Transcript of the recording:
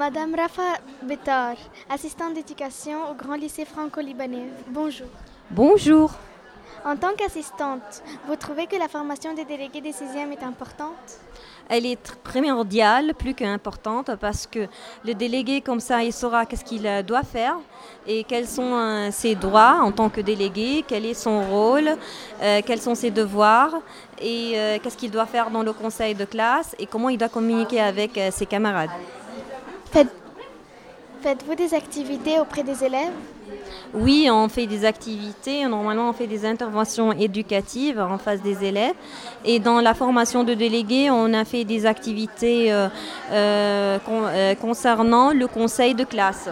Madame Rafa Bétar, assistante d'éducation au Grand Lycée franco-libanais. Bonjour. Bonjour. En tant qu'assistante, vous trouvez que la formation des délégués des 6e est importante? Elle est primordiale, plus qu'importante, parce que le délégué, comme ça, il saura qu'est-ce qu'il euh, doit faire et quels sont euh, ses droits en tant que délégué, quel est son rôle, euh, quels sont ses devoirs et qu'est-ce qu'il doit faire dans le conseil de classe et comment il doit communiquer avec ses camarades. Faites-vous des activités auprès des élèves? Oui, on fait des activités. Normalement, on fait des interventions éducatives en face des élèves. Et dans la formation de délégués, on a fait des activités euh, euh, concernant le conseil de classe.